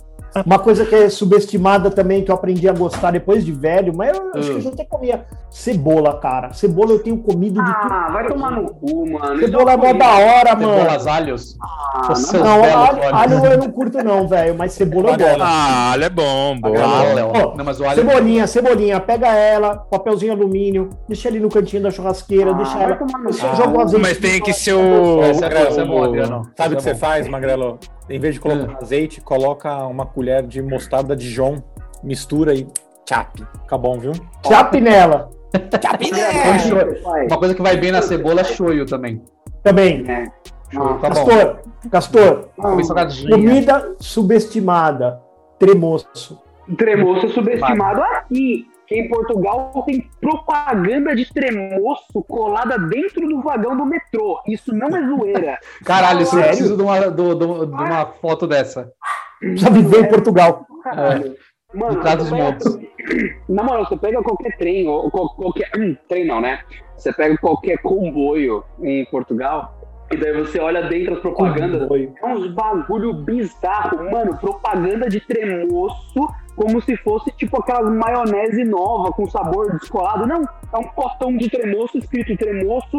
S4: Uma coisa que é subestimada também, que eu aprendi a gostar depois de velho, mas eu acho que eu já até comia cebola, cara. Cebola eu tenho comido de tudo.
S3: Ah, vai tomar no cu, mano.
S4: Cebola é mó da hora, mano.
S5: Cebolas, alhos.
S3: Ah, não.
S4: Não, alho, alho eu não curto, não, velho. Mas cebola eu gosto.
S2: Ah, olha, é bom, boa.
S5: Ah, Léo.
S4: Ó,
S5: Não, mas o alho.
S4: Cebolinha, cebolinha, pega ela, papelzinho alumínio, deixa ali no cantinho da churrasqueira,
S3: Ah,
S4: deixa
S3: vai
S4: ela. azeite.
S2: Mas tem que ser o.
S5: É bom, é bom.
S1: Sabe o que
S5: é
S1: você faz, Magrelo? Em vez de colocar azeite, coloca uma colher de mostarda Dijon, mistura e tchap. Fica bom, viu?
S4: Chape nela.
S5: Shoyu. Uma coisa que vai bem na cebola é shoyu também.
S4: Também.
S3: É.
S5: Shoyu, tá bom.
S4: Castor, Castor,
S5: Come salgadinho.
S4: comida subestimada. Tremoço.
S3: Tremoço subestimado aqui. Que em Portugal tem propaganda de tremoço colada dentro do vagão do metrô. Isso não é zoeira.
S5: Caralho, isso eu preciso de uma, do- do- de uma foto dessa.
S4: Já viveu em Portugal.
S3: Caralho. Mano, você
S5: dos
S3: pega-
S5: montes.
S3: Na moral, você pega qualquer trem, ou qual- qualquer. Hum, trem não, né? Você pega qualquer comboio em Portugal, e daí você olha dentro as propagandas. É uns bagulho bizarro, mano. Propaganda de tremoço, como se fosse tipo aquelas maionese nova com sabor descolado. Não, é um potão de tremoço escrito tremoço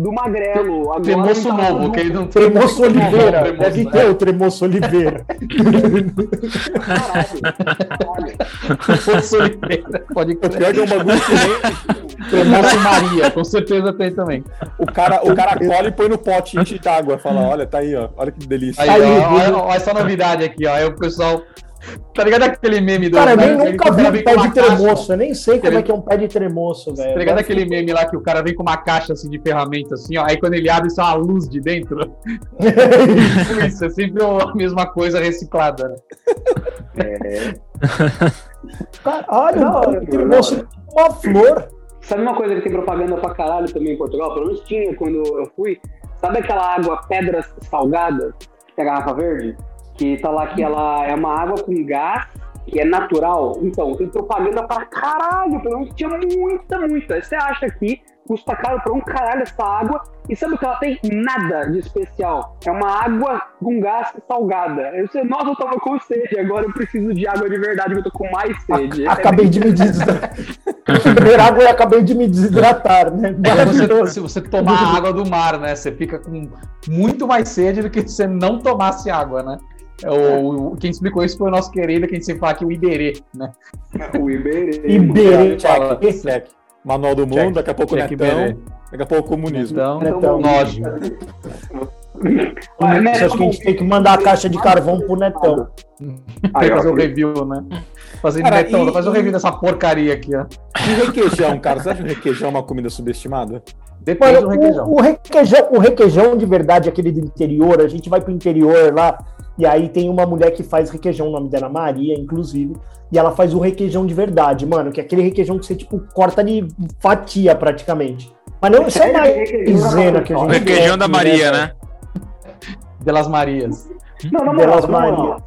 S3: do magrelo. Agora
S5: Tremoço
S3: tá
S5: novo,
S3: no-
S5: que não
S4: Tremoço Oliveira.
S5: Tremoço,
S4: Deve
S5: né?
S4: ter o Tremoço Oliveira.
S3: Caralho.
S5: Tremoço Oliveira, Pode
S1: O
S5: crer.
S1: pior que é um bagulho que nem
S5: Tremoço Maria, com certeza tem também.
S1: o cara, o cara cola e põe no pote enche de água. Fala, olha, tá aí, ó. Olha que delícia.
S5: Aí,
S4: Aí,
S5: ó, olha, olha essa novidade aqui, ó. Aí o pessoal. Tá ligado aquele meme do.
S4: Cara, eu nem nunca
S5: o
S4: vi um pé de tremoço. Eu nem sei como é que é um pé de tremoço, velho.
S5: Tá ligado aquele meme lá que o cara vem com uma caixa assim de ferramenta, assim, ó. Aí quando ele abre, isso é uma luz de dentro. Isso, é sempre a mesma coisa reciclada, né?
S4: Caralho,
S3: Da hora,
S4: um
S3: mano,
S4: tremoço uma flor.
S3: Sabe uma coisa que tem propaganda pra caralho também em Portugal? Pelo menos tinha quando eu fui. Sabe aquela água pedras salgadas, que é a garrafa verde? Que tá lá que ela é uma água com gás, que é natural. Então, tem propaganda pra caralho, pelo menos tinha muita, muita. Você acha que custa caro pra um caralho essa água, e sabe o que ela tem? Nada de especial. É uma água com gás salgada. Eu sei, nossa, eu tava com sede, agora eu preciso de água de verdade, que eu tô com mais sede.
S4: Acabei de me desidratar. Beber água e acabei de me desidratar, né?
S5: É você, se você tomar a água do mar, né? Você fica com muito mais sede do que se você não tomasse água, né? É O, o- quem explicou isso foi o nosso querido, quem sempre fala aqui, o Iberê, né?
S3: O Iberê.
S4: Iberê.
S5: Fala.
S1: Check. Manual do mundo, daqui a pouco
S5: Check,
S1: Netão, daqui a pouco comunismo.
S5: Então,
S4: Netão.
S3: Vai, né?
S4: Acho que a gente tem que mandar a caixa de carvão pro Netão.
S3: Aí,
S5: fazer o review, né? Fazer
S1: Cara,
S5: Netão,
S1: e-
S5: fazer o
S1: e-
S5: review dessa porcaria aqui, ó.
S1: E requeijão, cara? Você acha que o requeijão é uma comida subestimada?
S5: Do
S4: Mano,
S5: requeijão.
S4: o, o requeijão, o requeijão de verdade, aquele do interior, a gente vai pro interior lá, e aí tem uma mulher que faz requeijão, o nome dela é Maria, inclusive, e ela faz o requeijão de verdade, mano, que é aquele requeijão que você, tipo, corta de fatia praticamente. Mas não, isso é?
S3: Requeijão da
S4: maisena que a
S2: O
S4: gente
S2: requeijão da Maria, né?
S5: Delas Marias.
S3: Não, na
S4: Delas
S3: moral, na
S4: Maria.
S3: moral.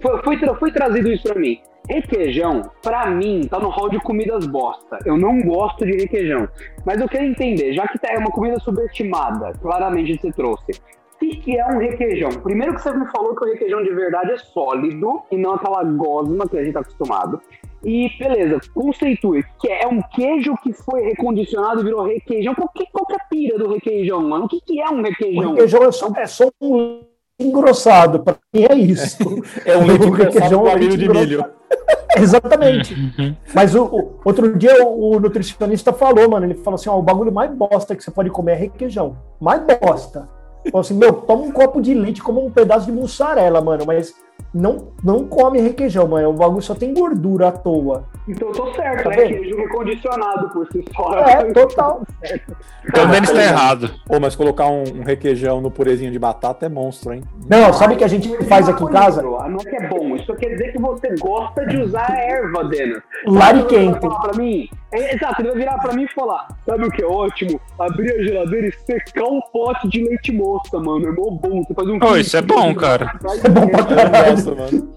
S3: Foi, foi, tra- foi trazido isso pra mim. Requeijão, pra mim, tá no hall de comidas bosta. Eu não gosto de requeijão. Mas eu quero entender, já que tá- é uma comida subestimada, claramente você trouxe. O que, que é um requeijão? Primeiro que você me falou que o requeijão de verdade é sólido e não aquela gosma que a gente tá acostumado. E beleza, conceitue, que é um queijo que foi recondicionado e virou requeijão. Qual que, qual que é a pira do requeijão, mano? O que, que é um
S4: O
S3: requeijão?
S4: requeijão é só, é só um engrossado, pra mim é isso.
S1: É um leite
S4: requeijão é
S1: com
S4: leite
S1: de milho.
S4: Exatamente. Mas o, o- outro dia o, o nutricionista falou, mano, ele falou assim, ó, o bagulho mais bosta que você pode comer é requeijão. Mais bosta. Falou assim, meu, toma um copo de leite, como um pedaço de mussarela, mano, mas não, não come requeijão, mano. O bagulho só tem gordura à toa.
S3: Então eu tô certo,
S4: Tá
S3: né?
S4: vendo?
S3: Queijo recondicionado por si só.
S4: É, total.
S2: Então o Denis tá errado.
S1: Pô, mas colocar um, um requeijão no purezinho de batata é monstro, hein?
S4: Não, sabe o que a gente faz aqui em casa?
S3: Não é que é bom, isso quer dizer que você gosta de usar a erva, Denis.
S4: Lariquento.
S3: Pra mim, é, exato, ele vai virar pra mim e falar: Sabe o que é ótimo? Abrir a geladeira e secar um pote de leite moça, mano. É mó bom. Você faz um.
S2: Ô, isso é bom, cara.
S4: É bom pra caralho.
S1: Mano.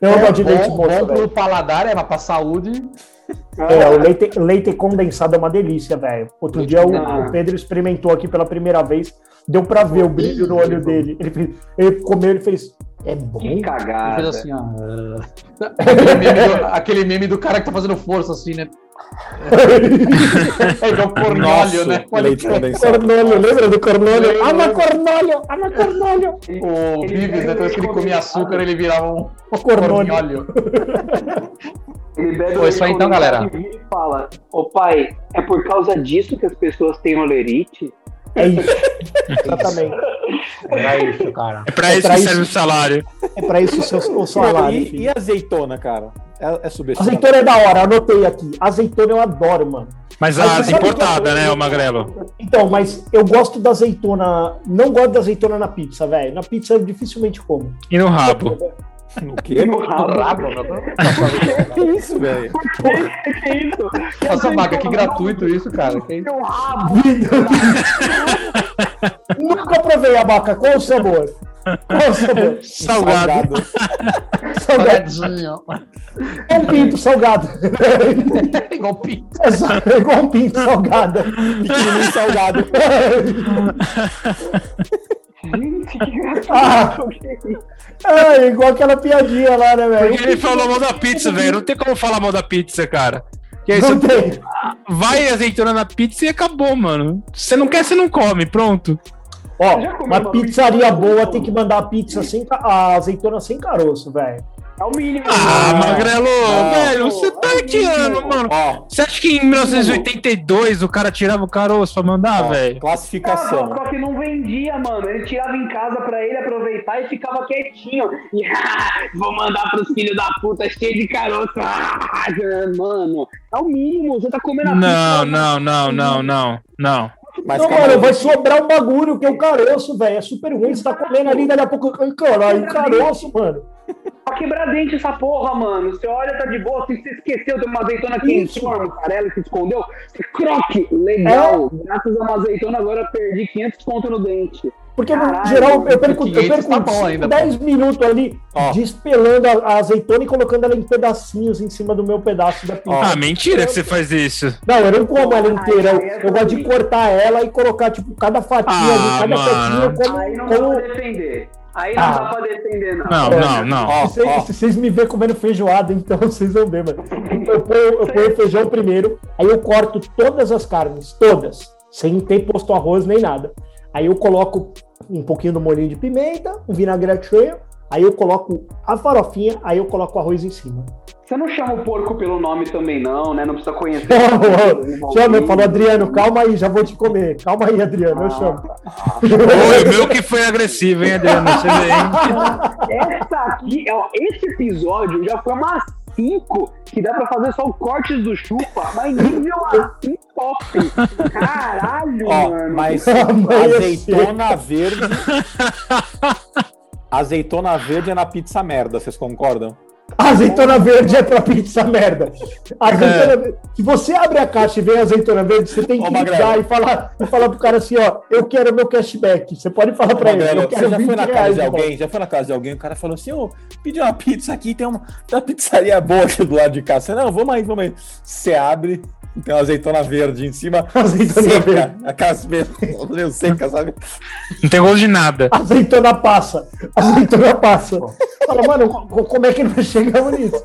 S4: Não gosto de leite
S5: bom,
S4: moça,
S5: bom pro paladar, é, pra saúde.
S4: É, o leite, leite condensado é uma delícia, velho. Outro dia o,
S3: Ah.
S4: o Pedro experimentou aqui pela primeira vez, deu pra ver o brilho no olho dele. Ele, fez- ele comeu, ele fez. É bom?
S3: Que
S5: Ele
S3: cagada.
S5: fez assim, ó. Aquele meme, do, aquele meme do cara que tá fazendo força, assim, né? É igual cornólio,
S1: Nossa,
S5: né?
S1: leite condensado.
S4: Cornólio, lembra do cornólio? Ama cornólio, ama cornólio.
S5: O Vives, né? Toda vez que ele comia açúcar, ele virava um
S4: O cornólio.
S3: Ele bebe
S5: Foi
S3: o
S5: isso aí então, galera.
S3: condensado e vira e fala: Ô pai, é por causa disso que as pessoas têm olerite?
S4: É isso. Exatamente.
S5: Era isso, cara.
S2: É pra
S4: É
S2: isso
S4: pra
S2: que
S4: isso.
S2: serve o salário.
S4: É pra isso o seu o salário.
S1: e, e azeitona, cara? É, é subestimado.
S4: Azeitona é da hora, anotei aqui. Azeitona eu adoro, mano.
S2: Mas a importada,
S4: eu-
S2: né, o Magrelo?
S4: Então, mas eu gosto da azeitona. Não gosto da azeitona na pizza, velho. Na pizza eu dificilmente como.
S2: E no rabo?
S1: O quê?
S3: No rabo.
S1: Que isso, velho?
S3: Que isso?
S5: Nossa, Maga, que gratuito isso, cara. Que isso?
S3: Rabo.
S4: Nunca provei a vaca. Qual o sabor? Qual sabor?
S2: Salgado.
S4: Salgado.
S5: Salgadinho.
S4: É um pinto salgado.
S5: Igual pinto.
S4: Exato, é igual um pinto salgado.
S1: Pequenininho salgado.
S3: Gente, que
S4: Ah. É igual aquela piadinha lá, né, velho?
S2: Porque ele falou mal da pizza, velho. Não tem como falar mal da pizza, cara. Que aí
S4: Não
S2: você
S4: tem.
S2: vai azeitona na pizza e acabou, mano. Você não quer, você não come. Pronto.
S4: Ó, uma pizzaria
S3: pizza?
S4: boa tem que mandar a pizza sem a azeitona sem caroço, velho.
S3: É o mínimo.
S2: Ah, Magrelo,
S1: não.
S2: velho, você tá tirando, mano.
S1: Ó,
S2: Você acha que em 1982 o cara tirava o caroço pra mandar,
S1: ó,
S2: velho?
S3: Ah,
S1: classificação.
S3: só que não vendia, mano. Ele tirava em casa pra ele aproveitar e ficava quietinho. E ah, vou mandar pros filhos da puta cheio de caroço. Ah, mano, é o mínimo. Você tá comendo a
S2: Não,
S3: pizza.
S2: não, não, não, não, não.
S1: Mas
S4: não, mano, vai sobrar um bagulho que é o caroço, velho. É super ruim. Você tá comendo ali, daqui a pouco. Ai, caralho, o caroço, mano.
S3: Pra quebrar dente essa porra, mano. Você olha, tá de boa. Se você esqueceu, tem uma azeitona aqui em cima, mussarela que escondeu. Croque. Legal.
S4: É.
S3: Graças a uma azeitona, agora eu perdi 500 conto no dente.
S4: Porque, no
S3: Caralho,
S4: geral, eu perco, eu
S5: 500
S4: perco
S5: tá bom ainda,
S4: 10 minutos ali
S1: Ó.
S4: despelando a, a azeitona e colocando ela em pedacinhos em cima do meu pedaço da pizza.
S2: Ah, mentira que você faz isso.
S4: Não, eu não como ela inteira. Eu, eu gosto de cortar ela e colocar, tipo, cada fatia
S2: Ah,
S4: ali, cada fatia como.
S3: Aí não dá
S4: como...
S3: pra defender. Aí não
S4: Ah.
S3: dá pra defender, não.
S2: Não, não, não.
S1: Ó,
S4: Se
S1: ó.
S4: se vocês me verem comendo feijoada, então vocês vão ver, mano. Eu ponho, eu ponho o feijão primeiro, aí eu corto todas as carnes, todas, sem ter posto arroz nem nada. Aí eu coloco um pouquinho do molhinho de pimenta, um vinagrete cheio, aí eu coloco a farofinha, aí eu coloco o arroz em cima.
S3: Você não chama o porco pelo nome também, não, né? Não precisa conhecer.
S4: Chama, eu falo, Adriano, calma aí, já vou te comer. Calma aí, Adriano, eu chamo.
S2: Oi, o meu que foi agressivo, hein, Adriano? Você vê, hein?
S3: Essa aqui, ó, esse episódio já foi umas 5 que dá pra fazer só cortes do chupa, mas nível assim top. Caralho,
S1: Ó,
S3: mano.
S1: mas azeitona verde. Azeitona verde é na pizza merda, vocês concordam?
S4: Azeitona verde é pra pizza merda. Azeitona verde- Se você abre a caixa e vem a azeitona verde, você tem
S1: Ô,
S4: que ligar e falar, e falar pro cara assim, ó, eu quero meu cashback. Você pode falar pra ele,
S1: Magrelo,
S4: eu quero
S1: você já
S4: 20
S1: foi na casa de
S4: volta.
S1: alguém? Já foi na casa de alguém? O cara falou assim: ô, pedi uma pizza aqui, tem uma, tem uma pizzaria boa aqui do lado de casa. Você, não, vamos aí, vamos aí. Você abre, tem uma azeitona verde em cima,
S4: Azeitona
S1: seca,
S4: verde.
S1: aquelas meio seca, sabe?
S2: Não tem gosto de nada.
S4: Azeitona passa. Azeitona passa. Fala, mano, co- como é que nós chegamos nisso?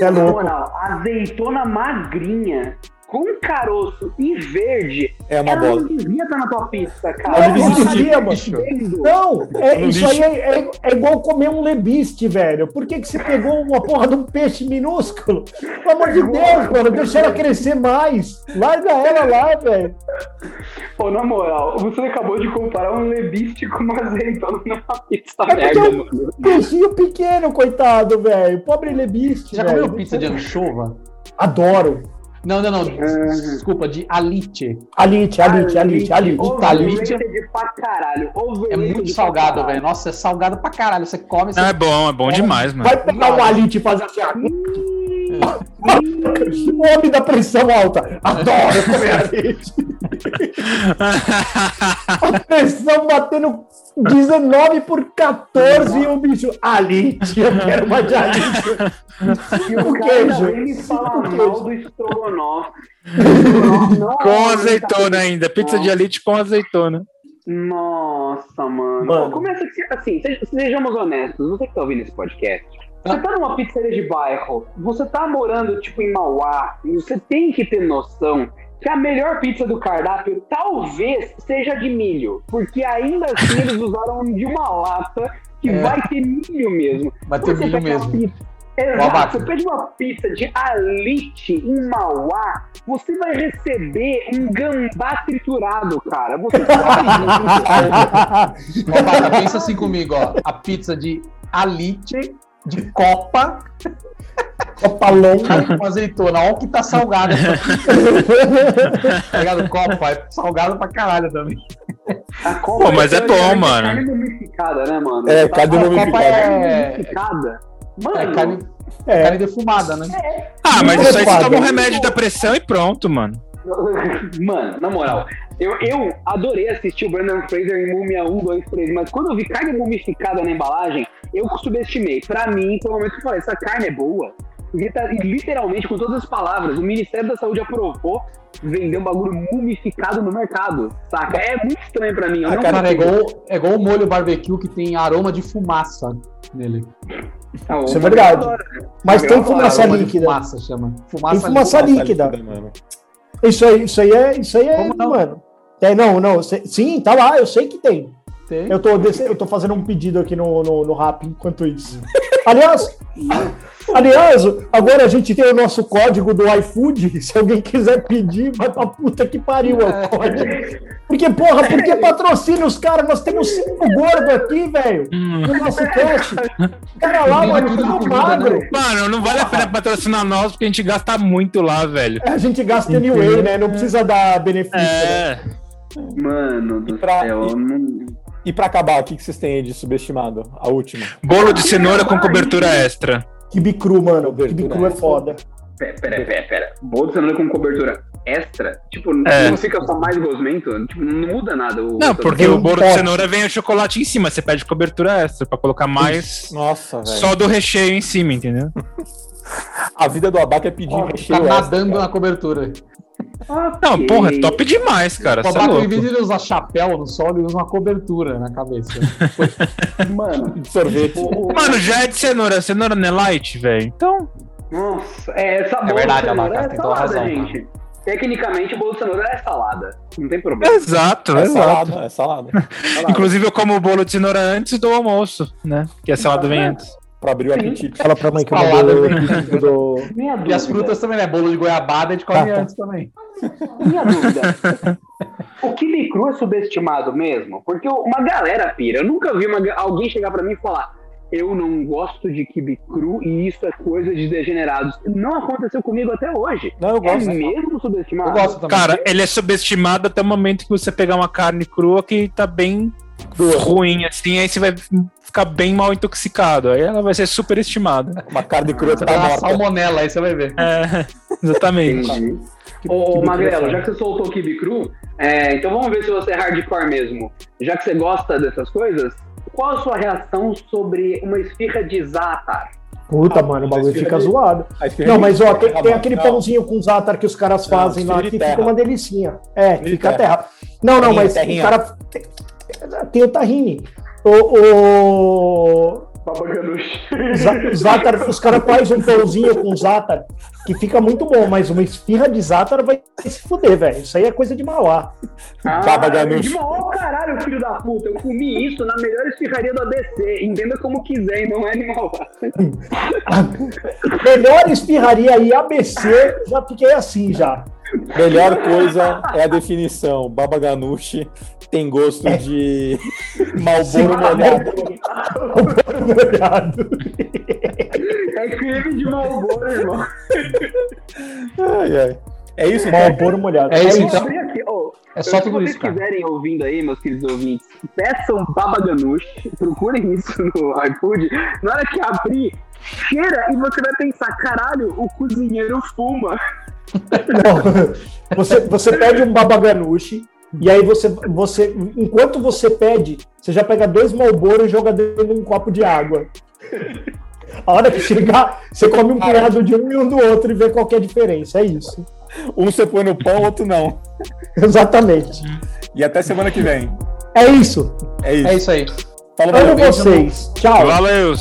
S4: É
S3: Na
S4: louco.
S3: moral, azeitona magrinha, com caroço e verde,
S1: É uma
S3: ela
S1: bola.
S3: não devia estar na tua
S4: Não,
S3: cara.
S4: não
S3: Ela
S4: devia, mano. Não, é, isso
S1: lixo.
S4: aí é, é- é igual comer um lebiste, velho. Por que, que você pegou uma porra de um peixe minúsculo? Pelo amor de Deus, mano, deixa ela crescer mais. Larga ela lá, velho.
S3: Pô, na moral, você acabou de comparar um lebiste com uma azeitona numa pizza
S4: É
S3: merda,
S4: é um
S3: mano.
S4: peixinho pequeno, coitado, velho. Pobre lebiste,
S5: Já
S4: velho.
S5: comeu pizza de anchova?
S4: Adoro.
S5: Não, não, não. Desculpa, de alite.
S4: Alite, alite, alite, alite.
S5: Alite.
S3: Pra caralho.
S5: É muito salgado, velho. Nossa, é salgado pra caralho. Você come, você
S2: Não, é bom, é bom demais, mano.
S4: Vai pegar um alite e fazer assim, homem da pressão alta. Adoro comer alite. A pressão batendo 19 por 14 e o bicho. Alite, eu quero uma de alite.
S3: E o
S4: queijo.
S3: falar
S4: O
S3: mal do estrogonofe.
S2: Com azeitona ainda. Pizza de elite com azeitona.
S3: Nossa, mano.
S4: Mano.
S3: Começa que, assim, seja- sejamos honestos. Você que tá ouvindo esse podcast, você tá numa pizzaria de bairro, você tá morando, tipo, em Mauá, e você tem que ter noção que a melhor pizza do cardápio talvez seja de milho. Porque ainda assim eles usaram de uma lata que
S5: É.
S3: vai ter milho mesmo.
S5: vai ter milho mesmo.
S3: pizza- Exato, você pede uma pizza de alite em Mauá, você vai receber um gambá triturado, cara. Você sabe disso.
S5: Ó, Baca, pensa assim comigo, ó. A pizza de alite, de copa,
S4: Copa longa.
S5: com azeitona. Olha o que tá salgado. tá ligado? Copa, é salgado pra caralho também.
S3: A Copa
S2: Pô, mas é bom,
S3: carne
S2: mano.
S3: Carne mumificada, né, mano?
S1: É,
S3: Tá-
S1: carne mumificada.
S3: É
S5: É-
S3: mumificada. Mano,
S5: É carne,
S4: É.
S5: carne defumada, né?
S2: Ah, mas isso aí você toma um remédio da pressão e pronto, mano.
S3: Mano, na moral, eu, eu adorei assistir o Brandon Fraser em Múmia 1, 2, 3, mas quando eu vi carne mumificada na embalagem, eu subestimei. Pra mim, foi o momento que eu falei, essa carne é boa. Porque tá, literalmente, com todas as palavras, o Ministério da Saúde aprovou vender um bagulho mumificado no mercado, saca? É muito estranho pra mim. Eu não
S5: Cara, é igual, é igual o molho barbecue que tem aroma de fumaça nele.
S3: Ah, o
S4: Isso é verdade.
S3: adora, né?
S4: Mas tem fumaça líquida.
S5: fumaça chama. Fumaça
S4: Tem fumaça
S5: líquida.
S4: líquida.
S1: mano.
S4: Isso aí, isso aí é, isso aí é,
S5: Como não?
S4: mano. É, não, não. cê- sim, tá lá, eu sei que tem.
S5: Tem.
S4: Eu tô, desse- eu tô fazendo um pedido aqui no, no, no rap enquanto isso. Aliás, aliás, agora a gente tem o nosso código do iFood. Se alguém quiser pedir, vai pra puta que pariu é o código. Porque, porra, porque patrocina os caras? Nós temos cinco gordos aqui, velho, no nosso cast. O cara lá, mano,
S5: tudo
S4: magro.
S5: né?
S2: Mano, não vale a pena patrocinar nós porque a gente gasta muito lá, velho.
S4: A gente gasta anyway, né? Não precisa dar benefício. né?
S2: É.
S3: Mano do
S1: Pra-
S3: céu, eu não...
S1: E pra acabar, o que que vocês têm aí de subestimado? A última.
S2: Bolo de cenoura com cobertura extra.
S4: Kibe cru, mano.
S1: Cobertura
S4: Kibe cru é
S1: extra.
S4: foda.
S3: Pera, pera, pera, pera. Bolo de cenoura com cobertura extra? Tipo,
S2: É.
S3: não fica só mais gosmento? Tipo, não muda nada. O
S2: Não, porque o bolo de cenoura vem o chocolate em cima. Você pede cobertura extra pra colocar mais
S1: Nossa, velho.
S2: só do recheio em cima, entendeu?
S1: A vida do abaca é pedir
S5: Ó,
S1: recheio
S5: Tá
S1: extra,
S5: nadando
S1: cara.
S5: na cobertura.
S2: Não, porra, é top demais, cara.
S5: O
S2: Você é
S5: em
S2: louco.
S5: vez de ele usar chapéu no sol, ele usa uma cobertura na cabeça.
S3: Mano,
S1: De sorvete.
S2: Mano, já é de cenoura. Cenoura não é light, velho. Então,
S3: Nossa, é, essa bolo
S5: verdade,
S3: de cenoura é
S5: tem toda
S3: salada,
S5: razão,
S3: gente. Tecnicamente, o bolo de cenoura é salada. Não tem problema.
S2: exato,
S1: É
S2: exato.
S1: salada, é salada.
S3: Salada.
S2: Inclusive, eu como o bolo de cenoura antes do almoço, né? Que a salada vem antes.
S1: Pra abrir o apetite.
S4: Fala pra mãe que eu
S5: Salada
S4: mandei
S5: é
S4: o vídeo do.
S3: Minha
S5: E as frutas também, né? Bolo de goiabada, a gente come
S4: Tá, tá.
S5: antes também.
S3: minha dúvida. o quibe cru é subestimado mesmo? Porque uma galera pira. Eu nunca vi uma alguém chegar pra mim e falar eu não gosto de quibe cru e isso é coisa de degenerados. Não aconteceu comigo até hoje.
S1: Não, eu
S3: É
S1: gosto.
S3: mesmo subestimado?
S5: Eu gosto também.
S2: Cara, ele é subestimado até o momento que você pegar uma carne crua que tá bem ruim, assim, aí você vai ficar bem mal intoxicado. Aí ela vai ser super estimada.
S1: Uma carne crua
S5: Você
S1: tá
S5: vai dar
S1: morta.
S5: salmonela, aí você vai ver.
S2: É, exatamente.
S4: Que-
S3: Ô,
S4: que
S3: Magrelo, já que você soltou o Kibe Cru, é, então vamos ver se você é hardcore mesmo. Já que você gosta dessas coisas, qual a sua reação sobre uma esfirra de Zatar?
S4: Puta,
S1: Ah,
S4: mano, o bagulho fica
S1: de-
S4: zoado. Não, mas ó, tem,
S1: Tá
S4: tem
S1: bom.
S4: aquele
S1: Não,
S4: pãozinho com zaatar que os caras
S1: Não,
S4: fazem lá que
S1: de
S4: fica
S1: terra.
S4: uma delicinha. É, fica
S1: terra.
S4: terra. Não, não,
S1: Terrinha,
S4: mas
S1: terrinha.
S4: o cara. Tem, tem o tahine. O, o
S3: Babaganush.
S4: za- zaatar, os caras fazem um pãozinho com zaatar que fica muito bom, mas uma esfirra de zaatar vai se fuder, velho. Isso aí é coisa de Mauá.
S3: Ah,
S1: Baba Ganoush.
S3: de mal, caralho, filho da puta. Eu comi isso na melhor esfirraria do ABC. Entenda como quiser, e não é animal.
S4: Melhor esfirraria aí, ABC, já fiquei assim já.
S1: Melhor coisa é a definição. Baba Ganoush tem gosto de Malboro molhado.
S4: Molhado.
S3: É creme de Malboro, irmão.
S1: Ai, ai. É isso, então?
S4: Malboro molhado.
S5: É isso, então. É só
S3: se
S5: tudo
S3: vocês
S5: isso, cara.
S3: quiserem ouvindo aí, meus queridos ouvintes, peçam Baba Ganoush, procurem isso no iFood. Na hora que abrir, cheira e você vai pensar, caralho, o cozinheiro fuma.
S4: Não, você, você pede um babaganuche e aí você, você, enquanto você pede, você já pega dois Malboro e joga dentro de um copo de água. A hora que chegar, você come um punhado de um e um do outro e vê qual que é a diferença. É isso.
S1: Um você põe no pão, outro não.
S4: Exatamente.
S1: E até semana que vem.
S4: É isso.
S1: É isso.
S5: É isso aí.
S1: Falou,
S4: Amo vocês. Tchau.
S2: Valeu!